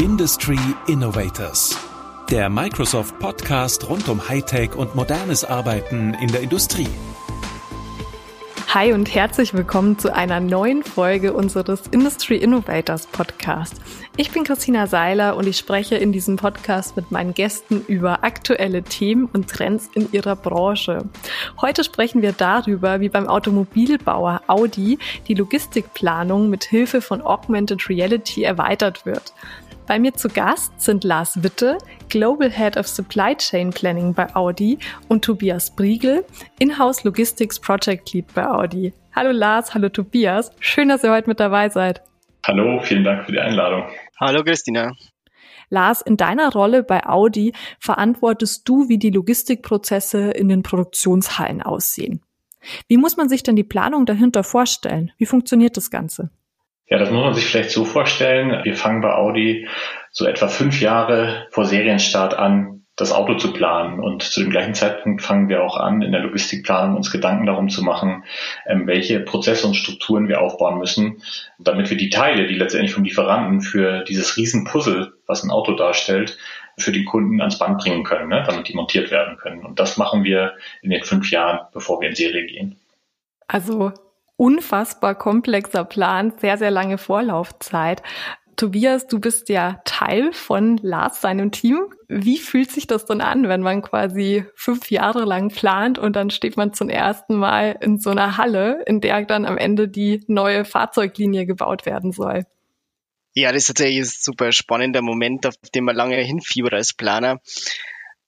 Industry Innovators. Der Microsoft Podcast rund um Hightech und modernes Arbeiten in der Industrie. Hi und herzlich willkommen zu einer neuen Folge unseres Industry Innovators Podcast. Ich bin Christina Seiler und ich spreche in diesem Podcast mit meinen Gästen über aktuelle Themen und Trends in ihrer Branche. Heute sprechen wir darüber, wie beim Automobilbauer Audi die Logistikplanung mit Hilfe von Augmented Reality erweitert wird. Bei mir zu Gast sind Lars Witte, Global Head of Supply Chain Planning bei Audi und Tobias Briegel, Inhouse Logistics Project Lead bei Audi. Hallo Lars, hallo Tobias. Schön, dass ihr heute mit dabei seid. Hallo, vielen Dank für die Einladung. Hallo Christina. Lars, in deiner Rolle bei Audi verantwortest du, wie die Logistikprozesse in den Produktionshallen aussehen. Wie muss man sich denn die Planung dahinter vorstellen? Wie funktioniert das Ganze? Ja, das muss man sich vielleicht so vorstellen. Wir fangen bei Audi so etwa fünf Jahre vor Serienstart an, das Auto zu planen. Und zu dem gleichen Zeitpunkt fangen wir auch an, in der Logistikplanung uns Gedanken darum zu machen, ähm, welche Prozesse und Strukturen wir aufbauen müssen, damit wir die Teile, die letztendlich vom Lieferanten für dieses Riesenpuzzle, was ein Auto darstellt, für den Kunden ans Band bringen können, ne, damit die montiert werden können. Und das machen wir in den fünf Jahren, bevor wir in Serie gehen. Also unfassbar komplexer Plan, sehr, sehr lange Vorlaufzeit. Tobias, du bist ja Teil von Lars, seinem Team. Wie fühlt sich das dann an, wenn man quasi fünf Jahre lang plant und dann steht man zum ersten Mal in so einer Halle, in der dann am Ende die neue Fahrzeuglinie gebaut werden soll? Ja, das ist tatsächlich ein super spannender Moment, auf den man lange hinfiebert als Planer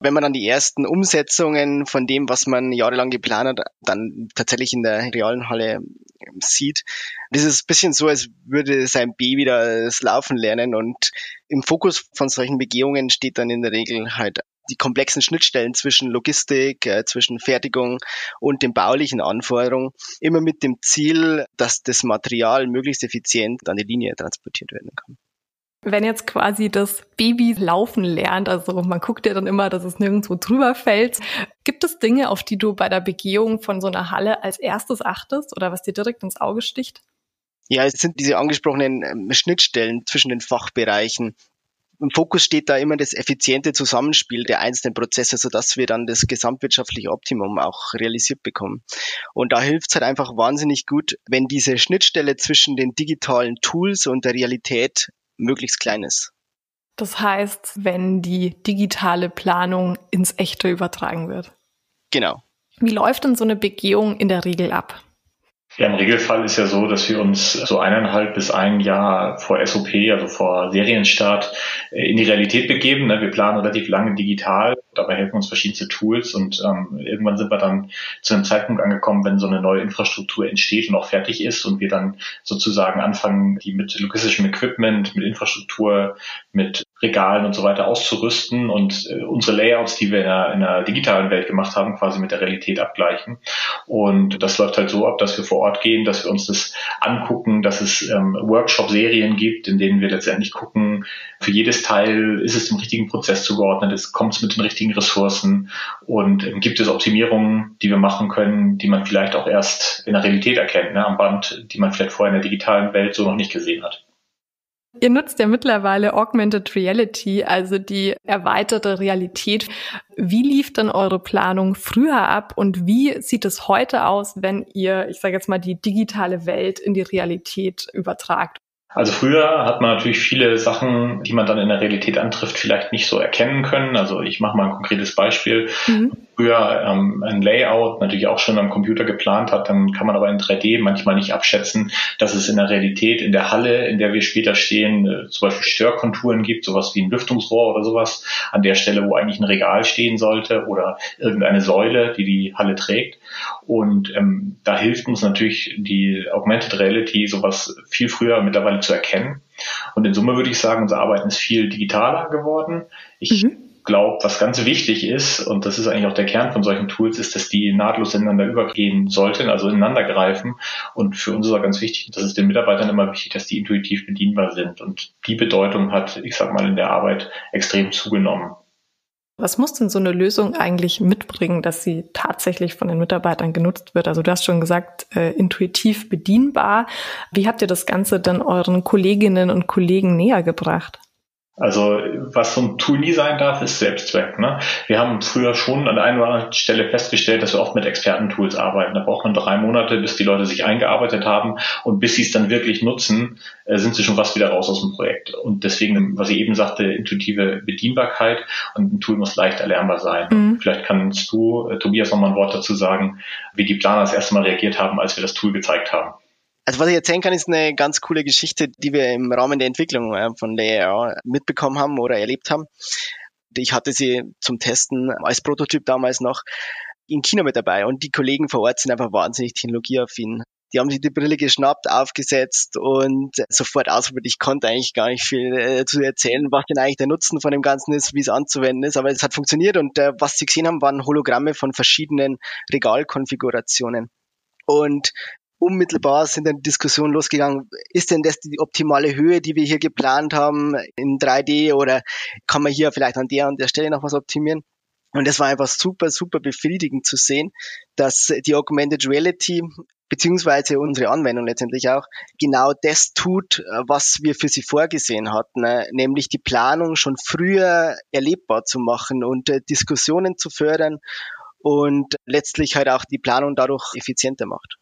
wenn man dann die ersten Umsetzungen von dem, was man jahrelang geplant hat, dann tatsächlich in der realen Halle ähm, sieht, das ist ein bisschen so, als würde sein Baby das Laufen lernen und im Fokus von solchen Begehungen steht dann in der Regel halt die komplexen Schnittstellen zwischen Logistik, äh, zwischen Fertigung und den baulichen Anforderungen, immer mit dem Ziel, dass das Material möglichst effizient an die Linie transportiert werden kann. Wenn jetzt quasi das Baby laufen lernt, also man guckt ja dann immer, dass es nirgendwo drüber fällt, gibt es Dinge, auf die du bei der Begehung von so einer Halle als erstes achtest oder was dir direkt ins Auge sticht? Ja, es sind diese angesprochenen ähm, Schnittstellen zwischen den Fachbereichen. Im Fokus steht da immer das effiziente Zusammenspiel der einzelnen Prozesse, sodass wir dann das gesamtwirtschaftliche Optimum auch realisiert bekommen. Und da hilft es halt einfach wahnsinnig gut, wenn diese Schnittstelle zwischen den digitalen Tools und der Realität möglichst klein ist. Das heißt, wenn die digitale Planung ins Echte übertragen wird. Genau. Wie läuft denn so eine Begehung in der Regel ab? Ja, im Regelfall ist ja so, dass wir uns so eineinhalb bis ein Jahr vor SOP, also vor Serienstart, äh, in die Realität begeben. Ne? Wir planen relativ lange digital, dabei helfen uns verschiedenste Tools und ähm, irgendwann sind wir dann zu einem Zeitpunkt angekommen, wenn so eine neue Infrastruktur entsteht und auch fertig ist und wir dann sozusagen anfangen, die mit logistischem Equipment, mit Infrastruktur, mit Regalen und so weiter auszurüsten und äh, unsere Layouts, die wir in der, in der digitalen Welt gemacht haben, quasi mit der Realität abgleichen. Und das läuft halt so ab, dass wir vor Ort gehen, dass wir uns das angucken, dass es ähm, Workshop-Serien gibt, in denen wir letztendlich gucken, für jedes Teil ist es dem richtigen Prozess zugeordnet, es kommt es mit den richtigen Ressourcen und ähm, gibt es Optimierungen, die wir machen können, die man vielleicht auch erst in der Realität erkennt, ne, am Band, die man vielleicht vorher in der digitalen Welt so noch nicht gesehen hat. Ihr nutzt ja mittlerweile Augmented Reality, also die erweiterte Realität. Wie lief denn eure Planung früher ab und wie sieht es heute aus, wenn ihr, ich sage jetzt mal, die digitale Welt in die Realität übertragt? Also früher hat man natürlich viele Sachen, die man dann in der Realität antrifft, vielleicht nicht so erkennen können. Also ich mache mal ein konkretes Beispiel. Mhm. Früher ähm, ein Layout natürlich auch schon am Computer geplant hat, dann kann man aber in 3D manchmal nicht abschätzen, dass es in der Realität in der Halle, in der wir später stehen, äh, zum Beispiel Störkonturen gibt, sowas wie ein Lüftungsrohr oder sowas, an der Stelle, wo eigentlich ein Regal stehen sollte oder irgendeine Säule, die die Halle trägt. Und ähm, da hilft uns natürlich die Augmented Reality, sowas viel früher mittlerweile zu erkennen. Und in Summe würde ich sagen, unser Arbeiten ist viel digitaler geworden. Ich mhm. glaube, was ganz wichtig ist, und das ist eigentlich auch der Kern von solchen Tools, ist, dass die nahtlos ineinander übergehen sollten, also ineinander greifen. Und für uns ist auch ganz wichtig, das ist den Mitarbeitern immer wichtig, dass die intuitiv bedienbar sind. Und die Bedeutung hat, ich sag mal, in der Arbeit extrem zugenommen. Was muss denn so eine Lösung eigentlich mitbringen, dass sie tatsächlich von den Mitarbeitern genutzt wird? Also du hast schon gesagt, äh, intuitiv bedienbar. Wie habt ihr das Ganze dann euren Kolleginnen und Kollegen näher gebracht? Also was so ein Tool nie sein darf, ist Selbstzweck. Ne? Wir haben früher schon an der einen oder anderen Stelle festgestellt, dass wir oft mit Expertentools arbeiten. Da braucht man drei Monate, bis die Leute sich eingearbeitet haben und bis sie es dann wirklich nutzen, äh, sind sie schon fast wieder raus aus dem Projekt. Und deswegen, was ich eben sagte, intuitive Bedienbarkeit und ein Tool muss leicht erlernbar sein. Mhm. Vielleicht kannst du, äh, Tobias, nochmal ein Wort dazu sagen, wie die Planer das erste Mal reagiert haben, als wir das Tool gezeigt haben. Also was ich erzählen kann, ist eine ganz coole Geschichte, die wir im Rahmen der Entwicklung von Layer mitbekommen haben oder erlebt haben. Ich hatte sie zum Testen als Prototyp damals noch in China mit dabei und die Kollegen vor Ort sind einfach wahnsinnig technologieaffin. Die haben sich die Brille geschnappt, aufgesetzt und sofort ausprobiert. Ich konnte eigentlich gar nicht viel äh, zu erzählen, was denn eigentlich der Nutzen von dem Ganzen ist, wie es anzuwenden ist. Aber es hat funktioniert und äh, was sie gesehen haben, waren Hologramme von verschiedenen Regalkonfigurationen. Und unmittelbar sind dann Diskussionen losgegangen, ist denn das die optimale Höhe, die wir hier geplant haben in 3D oder kann man hier vielleicht an der und der Stelle noch was optimieren? Und das war einfach super, super befriedigend zu sehen, dass die Augmented Reality beziehungsweise unsere Anwendung letztendlich auch genau das tut, was wir für sie vorgesehen hatten, ne? nämlich die Planung schon früher erlebbar zu machen und äh, Diskussionen zu fördern und letztlich halt auch die Planung dadurch effizienter macht.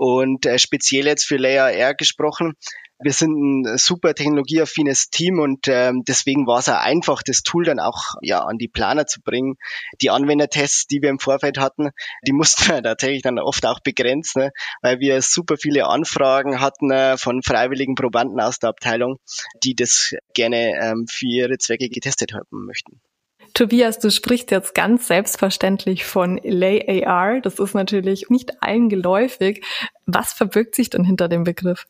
Und äh, speziell jetzt für Layer R gesprochen, wir sind ein super technologieaffines Team und ähm, deswegen war es auch einfach, das Tool dann auch ja an die Planer zu bringen. Die Anwendertests, die wir im Vorfeld hatten, die mussten wir tatsächlich dann oft auch begrenzen, ne, weil wir super viele Anfragen hatten äh, von freiwilligen Probanden aus der Abteilung, die das gerne ähm, für ihre Zwecke getestet haben möchten. Tobias, du sprichst jetzt ganz selbstverständlich von Lay AR. Das ist natürlich nicht allen geläufig. Was verbirgt sich denn hinter dem Begriff?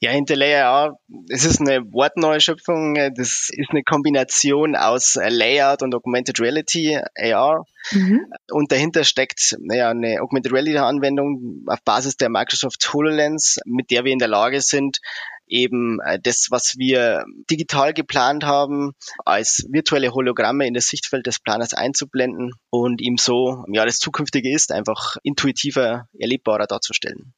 Ja, hinter Layer es ist eine Wortneuschöpfung. Das ist eine Kombination aus Layout und Augmented Reality, AR. Mhm. Und dahinter steckt ja, eine Augmented Reality Anwendung auf Basis der Microsoft HoloLens, mit der wir in der Lage sind, eben äh, das, was wir digital geplant haben, als virtuelle Hologramme in das Sichtfeld des Planers einzublenden und ihm so, ja, das Zukünftige ist, einfach intuitiver, erlebbarer darzustellen.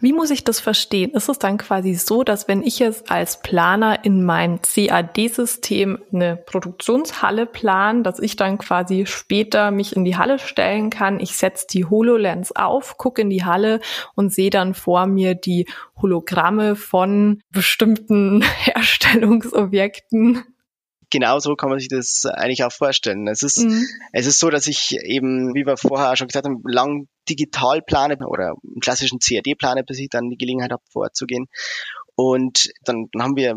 Wie muss ich das verstehen? Ist es dann quasi so, dass wenn ich jetzt als Planer in mein CAD-System eine Produktionshalle plan, dass ich dann quasi später mich in die Halle stellen kann, ich setze die HoloLens auf, gucke in die Halle und sehe dann vor mir die Hologramme von bestimmten Herstellungsobjekten? Genau so kann man sich das eigentlich auch vorstellen. Es ist, mhm. es ist so, dass ich eben, wie wir vorher schon gesagt haben, lang digital plane oder im klassischen CAD-Planer, bis ich dann die Gelegenheit habe, vorzugehen. Und dann, dann haben wir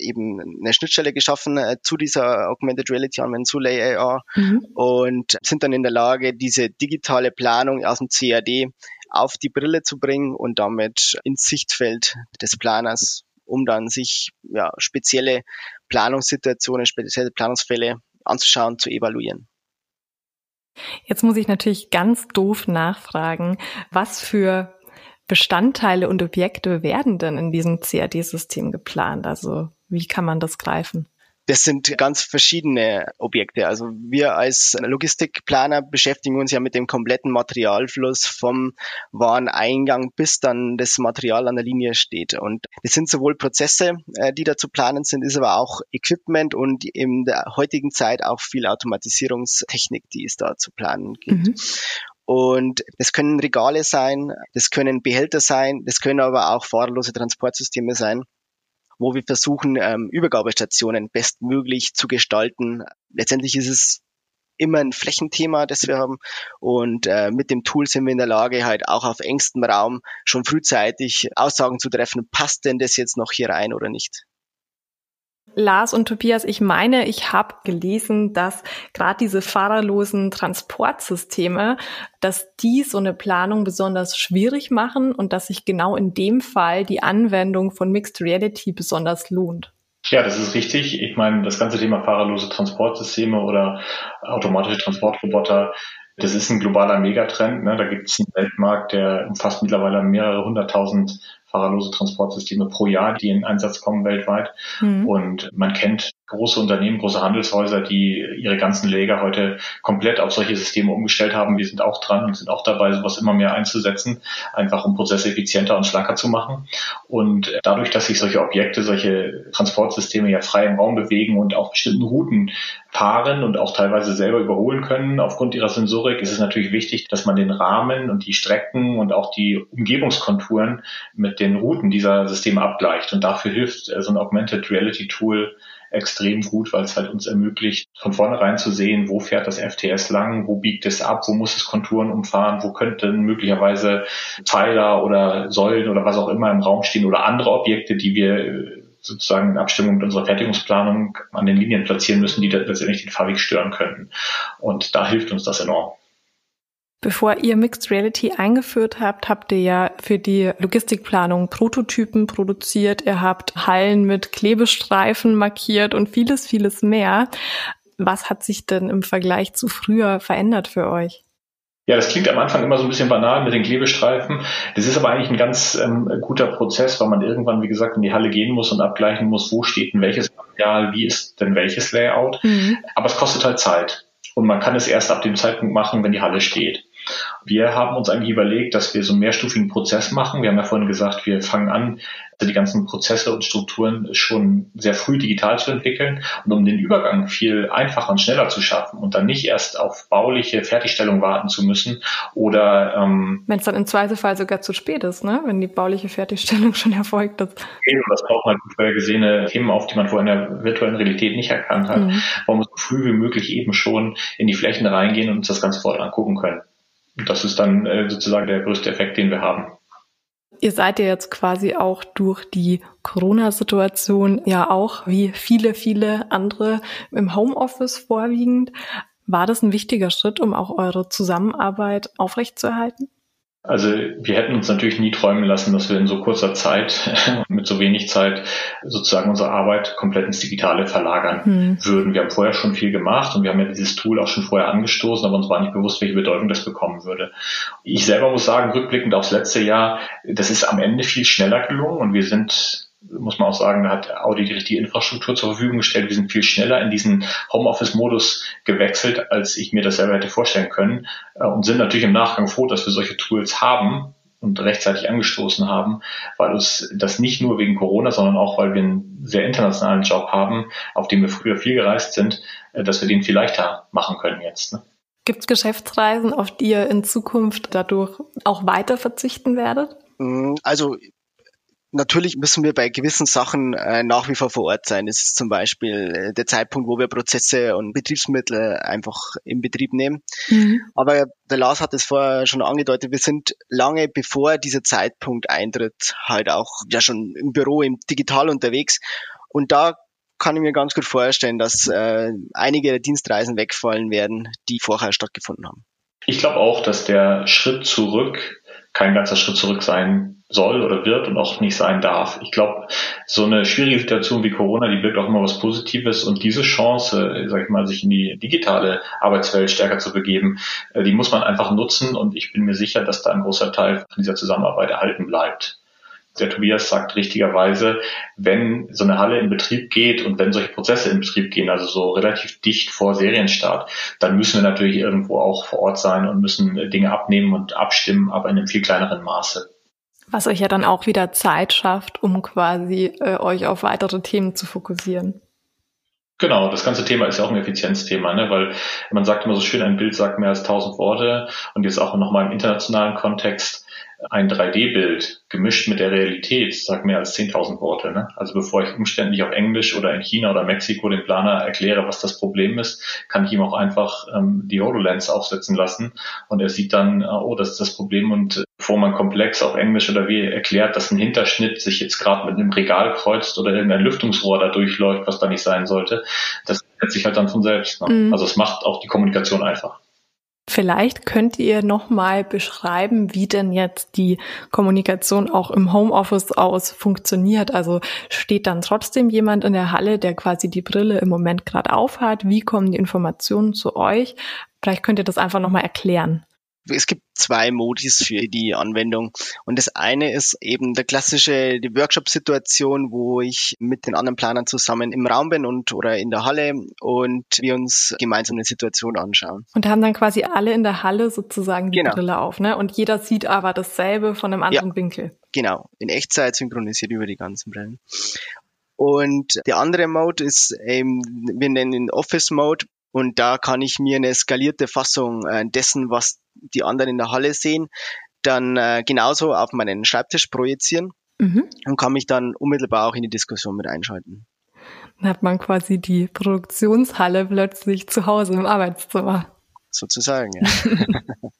eben eine Schnittstelle geschaffen äh, zu dieser Augmented Reality Anwendung, zu Lay AR mhm. und sind dann in der Lage, diese digitale Planung aus dem CAD auf die Brille zu bringen und damit ins Sichtfeld des Planers, um dann sich ja, spezielle Planungssituationen, spezielle Planungsfälle anzuschauen, zu evaluieren. Jetzt muss ich natürlich ganz doof nachfragen, was für Bestandteile und Objekte werden denn in diesem CAD-System geplant? Also wie kann man das greifen? Das sind ganz verschiedene Objekte. Also wir als Logistikplaner beschäftigen uns ja mit dem kompletten Materialfluss vom Wareneingang bis dann das Material an der Linie steht. Und es sind sowohl Prozesse, äh, die da zu planen sind, ist aber auch Equipment und in der heutigen Zeit auch viel Automatisierungstechnik, die es da zu planen gibt. Mhm. Und das können Regale sein, das können Behälter sein, das können aber auch fahrerlose Transportsysteme sein wo wir versuchen, ähm, Übergabestationen bestmöglich zu gestalten. Letztendlich ist es immer ein Flächenthema, das wir haben. Und äh, mit dem Tool sind wir in der Lage, halt auch auf engstem Raum schon frühzeitig Aussagen zu treffen, passt denn das jetzt noch hier rein oder nicht. Lars und Tobias, ich meine, ich habe gelesen, dass gerade diese fahrerlosen Transportsysteme, dass die so eine Planung besonders schwierig machen und dass sich genau in dem Fall die Anwendung von Mixed Reality besonders lohnt. Ja, das ist richtig. Ich meine, das ganze Thema fahrerlose Transportsysteme oder automatische Transportroboter das ist ein globaler Megatrend. Ne? Da gibt es einen Weltmarkt, der umfasst mittlerweile mehrere hunderttausend fahrerlose Transportsysteme pro Jahr, die in Einsatz kommen weltweit. Mhm. Und man kennt große Unternehmen, große Handelshäuser, die ihre ganzen Lager heute komplett auf solche Systeme umgestellt haben. Wir sind auch dran und sind auch dabei, sowas immer mehr einzusetzen, einfach um Prozesse effizienter und schlanker zu machen. Und dadurch, dass sich solche Objekte, solche Transportsysteme ja frei im Raum bewegen und auf bestimmten Routen fahren und auch teilweise selber überholen können aufgrund ihrer Sensorik, ist es natürlich wichtig, dass man den Rahmen und die Strecken und auch die Umgebungskonturen mit den Routen dieser Systeme abgleicht. Und dafür hilft äh, so ein Augmented Reality Tool extrem gut, weil es halt uns ermöglicht, von vornherein zu sehen, wo fährt das FTS lang, wo biegt es ab, wo muss es Konturen umfahren, wo könnten möglicherweise Pfeiler oder Säulen oder was auch immer im Raum stehen oder andere Objekte, die wir äh, sozusagen in Abstimmung mit unserer Fertigungsplanung an den Linien platzieren müssen, die letztendlich den Fahrweg stören könnten. Und da hilft uns das enorm. Bevor ihr Mixed Reality eingeführt habt, habt ihr ja für die Logistikplanung Prototypen produziert. Ihr habt Hallen mit Klebestreifen markiert und vieles, vieles mehr. Was hat sich denn im Vergleich zu früher verändert für euch? Ja, das klingt am Anfang immer so ein bisschen banal mit den Klebestreifen. Das ist aber eigentlich ein ganz ähm, guter Prozess, weil man irgendwann, wie gesagt, in die Halle gehen muss und abgleichen muss, wo steht denn welches Material, wie ist denn welches Layout. Mhm. Aber es kostet halt Zeit. Und man kann es erst ab dem Zeitpunkt machen, wenn die Halle steht. Wir haben uns eigentlich überlegt, dass wir so einen mehrstufigen Prozess machen. Wir haben ja vorhin gesagt, wir fangen an, die ganzen Prozesse und Strukturen schon sehr früh digital zu entwickeln und um den Übergang viel einfacher und schneller zu schaffen und dann nicht erst auf bauliche Fertigstellung warten zu müssen oder ähm, wenn es dann im Zweifelfall sogar zu spät ist, ne? wenn die bauliche Fertigstellung schon erfolgt ist. Okay, das braucht man vorher gesehene Themen auf, die man vorher in der virtuellen Realität nicht erkannt hat. Mhm. Man muss so früh wie möglich eben schon in die Flächen reingehen und uns das Ganze vorher angucken können. Das ist dann äh, sozusagen der größte Effekt, den wir haben. Ihr seid ja jetzt quasi auch durch die Corona-Situation ja auch wie viele, viele andere im Homeoffice vorwiegend. War das ein wichtiger Schritt, um auch eure Zusammenarbeit aufrechtzuerhalten? Also wir hätten uns natürlich nie träumen lassen, dass wir in so kurzer Zeit, mit so wenig Zeit, sozusagen unsere Arbeit komplett ins Digitale verlagern hm. würden. Wir haben vorher schon viel gemacht und wir haben ja dieses Tool auch schon vorher angestoßen, aber uns war nicht bewusst, welche Bedeutung das bekommen würde. Ich selber muss sagen, rückblickend aufs letzte Jahr, das ist am Ende viel schneller gelungen und wir sind muss man auch sagen, da hat Audi die richtige Infrastruktur zur Verfügung gestellt. Wir sind viel schneller in diesen Homeoffice-Modus gewechselt, als ich mir das selber hätte vorstellen können äh, und sind natürlich im Nachgang froh, dass wir solche Tools haben und rechtzeitig angestoßen haben, weil uns das nicht nur wegen Corona, sondern auch, weil wir einen sehr internationalen Job haben, auf dem wir früher viel gereist sind, äh, dass wir den viel leichter machen können jetzt. Ne? Gibt es Geschäftsreisen, auf die ihr in Zukunft dadurch auch weiter verzichten werdet? Mm, also Natürlich müssen wir bei gewissen Sachen äh, nach wie vor vor Ort sein. Es ist zum Beispiel äh, der Zeitpunkt, wo wir Prozesse und Betriebsmittel einfach in Betrieb nehmen. Mhm. Aber der Lars hat es vorher schon angedeutet, wir sind lange bevor dieser Zeitpunkt eintritt, halt auch ja schon im Büro, im Digital unterwegs. Und da kann ich mir ganz gut vorstellen, dass äh, einige Dienstreisen wegfallen werden, die vorher stattgefunden haben. Ich glaube auch, dass der Schritt zurück kein ganzer Schritt zurück sein soll oder wird und auch nicht sein darf. Ich glaube, so eine schwierige Situation wie Corona, die birgt auch immer was Positives und diese Chance, sag ich mal, sich in die digitale Arbeitswelt stärker zu begeben, äh, die muss man einfach nutzen und ich bin mir sicher, dass da ein großer Teil von dieser Zusammenarbeit erhalten bleibt. Der Tobias sagt richtigerweise, wenn so eine Halle in Betrieb geht und wenn solche Prozesse in Betrieb gehen, also so relativ dicht vor Serienstart, dann müssen wir natürlich irgendwo auch vor Ort sein und müssen Dinge abnehmen und abstimmen, aber in einem viel kleineren Maße. Was euch ja dann auch wieder Zeit schafft, um quasi äh, euch auf weitere Themen zu fokussieren. Genau, das ganze Thema ist ja auch ein Effizienzthema, ne? weil man sagt immer so schön, ein Bild sagt mehr als tausend Worte und jetzt auch nochmal im internationalen Kontext ein 3D-Bild gemischt mit der Realität sagt mehr als 10.000 Worte. Ne? Also bevor ich umständlich auf Englisch oder in China oder Mexiko dem Planer erkläre, was das Problem ist, kann ich ihm auch einfach ähm, die HoloLens aufsetzen lassen und er sieht dann, äh, oh, das ist das Problem und bevor man komplex auf Englisch oder wie erklärt, dass ein Hinterschnitt sich jetzt gerade mit einem Regal kreuzt oder irgendein Lüftungsrohr da durchläuft, was da nicht sein sollte, das setzt sich halt dann von selbst. Ne? Mhm. Also es macht auch die Kommunikation einfach. Vielleicht könnt ihr noch mal beschreiben, wie denn jetzt die Kommunikation auch im Homeoffice aus funktioniert. Also steht dann trotzdem jemand in der Halle, der quasi die Brille im Moment gerade aufhat? Wie kommen die Informationen zu euch? Vielleicht könnt ihr das einfach noch mal erklären. Es gibt zwei Modis für die Anwendung. Und das eine ist eben der klassische die Workshop-Situation, wo ich mit den anderen Planern zusammen im Raum bin und oder in der Halle und wir uns gemeinsam eine Situation anschauen. Und haben dann quasi alle in der Halle sozusagen die genau. Brille auf, ne? Und jeder sieht aber dasselbe von einem anderen ja, Winkel. Genau, in Echtzeit synchronisiert über die ganzen Brillen. Und der andere Mode ist eben, wir nennen ihn Office Mode. Und da kann ich mir eine skalierte Fassung äh, dessen, was die anderen in der Halle sehen, dann äh, genauso auf meinen Schreibtisch projizieren mhm. und kann mich dann unmittelbar auch in die Diskussion mit einschalten. Dann hat man quasi die Produktionshalle plötzlich zu Hause im Arbeitszimmer. Sozusagen, ja.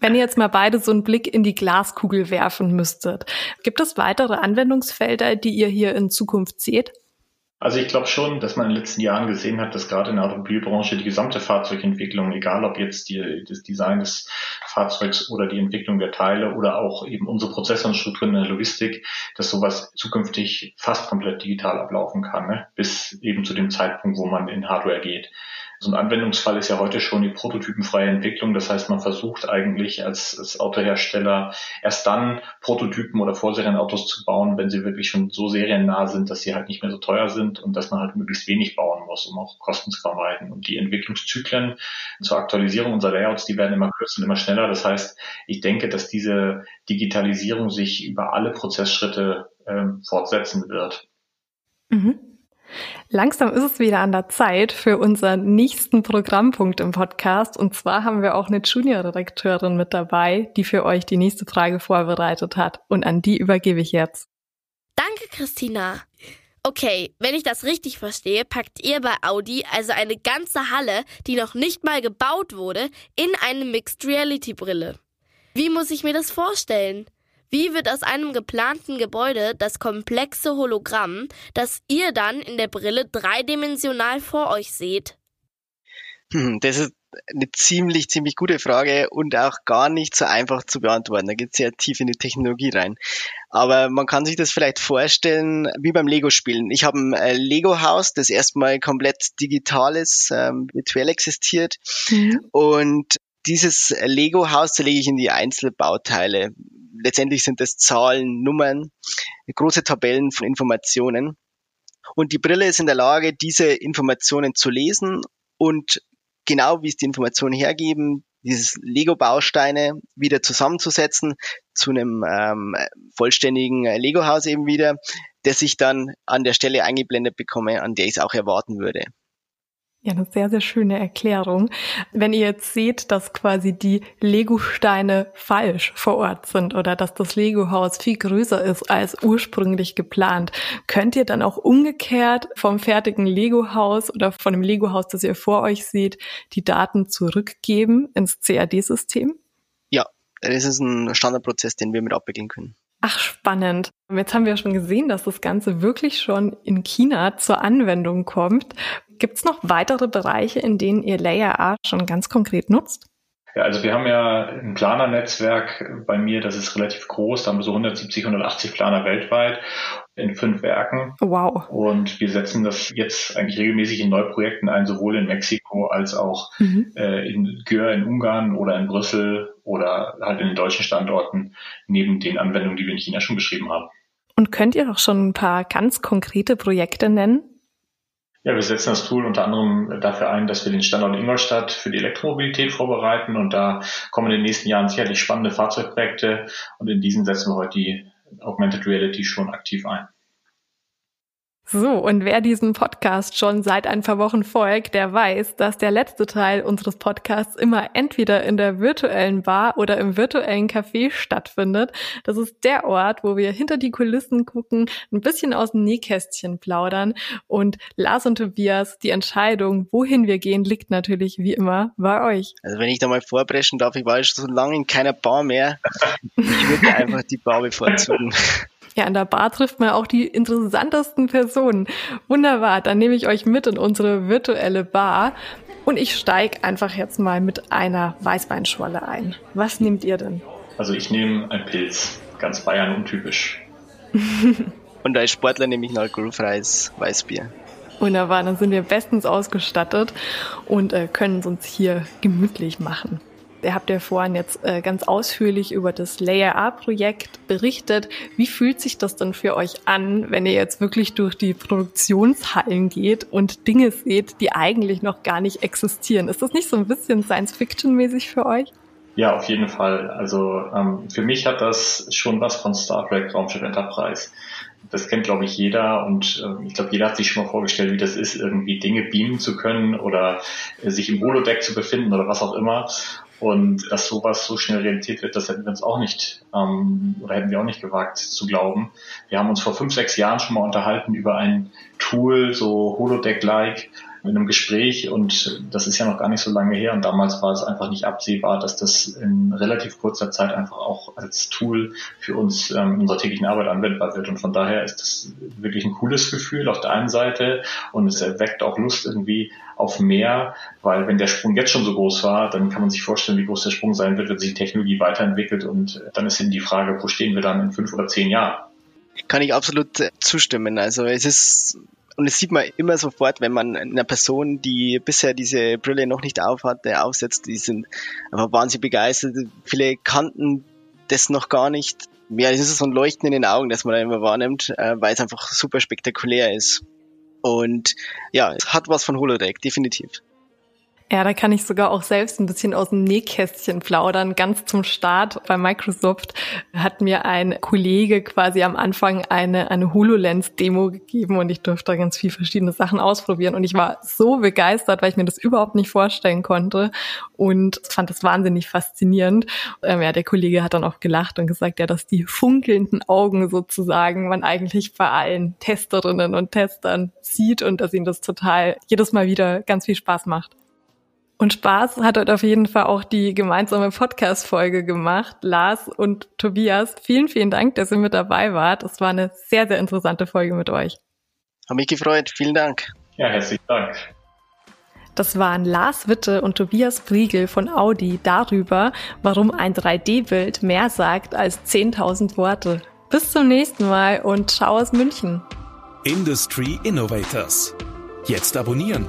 Wenn ihr jetzt mal beide so einen Blick in die Glaskugel werfen müsstet, gibt es weitere Anwendungsfelder, die ihr hier in Zukunft seht? Also ich glaube schon, dass man in den letzten Jahren gesehen hat, dass gerade in der Automobilbranche die gesamte Fahrzeugentwicklung, egal ob jetzt die, das Design des Fahrzeugs oder die Entwicklung der Teile oder auch eben unsere Prozesse und Strukturen in der Logistik, dass sowas zukünftig fast komplett digital ablaufen kann, ne? bis eben zu dem Zeitpunkt, wo man in Hardware geht. So ein Anwendungsfall ist ja heute schon die prototypenfreie Entwicklung. Das heißt, man versucht eigentlich als, als Autohersteller erst dann Prototypen oder Vorserienautos zu bauen, wenn sie wirklich schon so seriennah sind, dass sie halt nicht mehr so teuer sind und dass man halt möglichst wenig bauen muss, um auch Kosten zu vermeiden. Und die Entwicklungszyklen zur Aktualisierung unserer Layouts, die werden immer kürzer und immer schneller. Das heißt, ich denke, dass diese Digitalisierung sich über alle Prozessschritte ähm, fortsetzen wird. Mhm. Langsam ist es wieder an der Zeit für unseren nächsten Programmpunkt im Podcast. Und zwar haben wir auch eine Junior-Redakteurin mit dabei, die für euch die nächste Frage vorbereitet hat. Und an die übergebe ich jetzt. Danke, Christina. Okay, wenn ich das richtig verstehe, packt ihr bei Audi also eine ganze Halle, die noch nicht mal gebaut wurde, in eine Mixed Reality Brille. Wie muss ich mir das vorstellen? Wie wird aus einem geplanten Gebäude das komplexe Hologramm, das ihr dann in der Brille dreidimensional vor euch seht? Hm, das ist eine ziemlich, ziemlich gute Frage und auch gar nicht so einfach zu beantworten. Da geht es sehr tief in die Technologie rein. Aber man kann sich das vielleicht vorstellen wie beim Lego-Spielen. Ich habe ein äh, Lego-Haus, das erstmal komplett digital ist, ähm, virtuell existiert. Mhm. Und dieses Lego-Haus zerlege ich in die Einzelbauteile letztendlich sind es Zahlen, Nummern, große Tabellen von Informationen. Und die Brille ist in der Lage, diese Informationen zu lesen und genau wie es die Informationen hergeben, dieses Lego-Bausteine wieder zusammenzusetzen zu einem ähm, vollständigen Lego-Haus eben wieder, das ich dann an der Stelle eingeblendet bekomme, an der ich es auch erwarten würde. Ja, eine sehr, sehr schöne Erklärung. Wenn ihr jetzt seht, dass quasi die Lego-Steine falsch vor Ort sind oder dass das Lego-Haus viel größer ist als ursprünglich geplant, könnt ihr dann auch umgekehrt vom fertigen Lego-Haus oder von dem Lego-Haus, das ihr vor euch seht, die Daten zurückgeben ins CAD-System? Ja, das ist ein Standardprozess, den wir mit abwickeln können. Ach, spannend. Jetzt haben wir schon gesehen, dass das Ganze wirklich schon in China zur Anwendung kommt. Gibt es noch weitere Bereiche, in denen ihr Layer A schon ganz konkret nutzt? Ja, also wir haben ja ein Planernetzwerk bei mir, das ist relativ groß. Da haben wir so 170, 180 Planer weltweit in fünf Werken. Wow. Und wir setzen das jetzt eigentlich regelmäßig in Neuprojekten ein, sowohl in Mexiko als auch mhm. äh, in Gür in Ungarn oder in Brüssel oder halt in den deutschen Standorten, neben den Anwendungen, die wir in China schon beschrieben haben. Und könnt ihr auch schon ein paar ganz konkrete Projekte nennen? Ja, wir setzen das Tool unter anderem dafür ein, dass wir den Standort Ingolstadt für die Elektromobilität vorbereiten und da kommen in den nächsten Jahren sicherlich spannende Fahrzeugprojekte und in diesen setzen wir heute die Augmented Reality schon aktiv ein. So, und wer diesen Podcast schon seit ein paar Wochen folgt, der weiß, dass der letzte Teil unseres Podcasts immer entweder in der virtuellen Bar oder im virtuellen Café stattfindet. Das ist der Ort, wo wir hinter die Kulissen gucken, ein bisschen aus dem Nähkästchen plaudern. Und Lars und Tobias, die Entscheidung, wohin wir gehen, liegt natürlich wie immer bei euch. Also wenn ich da mal vorbrechen darf, ich war schon so lange in keiner Bar mehr. Ich würde einfach die Bar bevorzugen. Ja, an der Bar trifft man auch die interessantesten Personen. Wunderbar, dann nehme ich euch mit in unsere virtuelle Bar und ich steige einfach jetzt mal mit einer Weißweinschwolle ein. Was nehmt ihr denn? Also ich nehme ein Pilz, ganz Bayern untypisch. und als Sportler nehme ich ein alkoholfreies Weißbier. Wunderbar, dann sind wir bestens ausgestattet und äh, können es uns hier gemütlich machen. Ihr habt ja vorhin jetzt äh, ganz ausführlich über das Layer A-Projekt berichtet. Wie fühlt sich das denn für euch an, wenn ihr jetzt wirklich durch die Produktionshallen geht und Dinge seht, die eigentlich noch gar nicht existieren? Ist das nicht so ein bisschen Science-Fiction-mäßig für euch? Ja, auf jeden Fall. Also ähm, für mich hat das schon was von Star Trek Raumschiff Enterprise. Das kennt, glaube ich, jeder und äh, ich glaube, jeder hat sich schon mal vorgestellt, wie das ist, irgendwie Dinge beamen zu können oder äh, sich im Holodeck zu befinden oder was auch immer. Und dass sowas so schnell Realität wird, das hätten wir uns auch nicht, ähm, oder hätten wir auch nicht gewagt zu glauben. Wir haben uns vor fünf, sechs Jahren schon mal unterhalten über ein Tool, so Holodeck-like, in einem Gespräch und das ist ja noch gar nicht so lange her und damals war es einfach nicht absehbar, dass das in relativ kurzer Zeit einfach auch als Tool für uns ähm, in unserer täglichen Arbeit anwendbar wird und von daher ist das wirklich ein cooles Gefühl auf der einen Seite und es erweckt auch Lust irgendwie auf mehr, weil wenn der Sprung jetzt schon so groß war, dann kann man sich vorstellen, wie groß der Sprung sein wird, wenn sich die Technologie weiterentwickelt und dann ist eben die Frage, wo stehen wir dann in fünf oder zehn Jahren? Kann ich absolut zustimmen. Also es ist und das sieht man immer sofort, wenn man einer Person, die bisher diese Brille noch nicht aufhatte, aufsetzt, die sind einfach wahnsinnig begeistert. Viele kannten das noch gar nicht. Ja, das ist so ein Leuchten in den Augen, das man da immer wahrnimmt, äh, weil es einfach super spektakulär ist. Und ja, es hat was von Holodeck, definitiv. Ja, da kann ich sogar auch selbst ein bisschen aus dem Nähkästchen plaudern. Ganz zum Start bei Microsoft hat mir ein Kollege quasi am Anfang eine, eine HoloLens-Demo gegeben und ich durfte da ganz viel verschiedene Sachen ausprobieren und ich war so begeistert, weil ich mir das überhaupt nicht vorstellen konnte und fand das wahnsinnig faszinierend. Ähm, ja, der Kollege hat dann auch gelacht und gesagt, ja, dass die funkelnden Augen sozusagen man eigentlich bei allen Testerinnen und Testern sieht und dass ihnen das total jedes Mal wieder ganz viel Spaß macht. Und Spaß hat heute auf jeden Fall auch die gemeinsame Podcast-Folge gemacht. Lars und Tobias, vielen, vielen Dank, dass ihr mit dabei wart. Es war eine sehr, sehr interessante Folge mit euch. Hat mich gefreut. Vielen Dank. Ja, herzlichen Dank. Das waren Lars Witte und Tobias Briegel von Audi darüber, warum ein 3D-Bild mehr sagt als 10.000 Worte. Bis zum nächsten Mal und ciao aus München. Industry Innovators. Jetzt abonnieren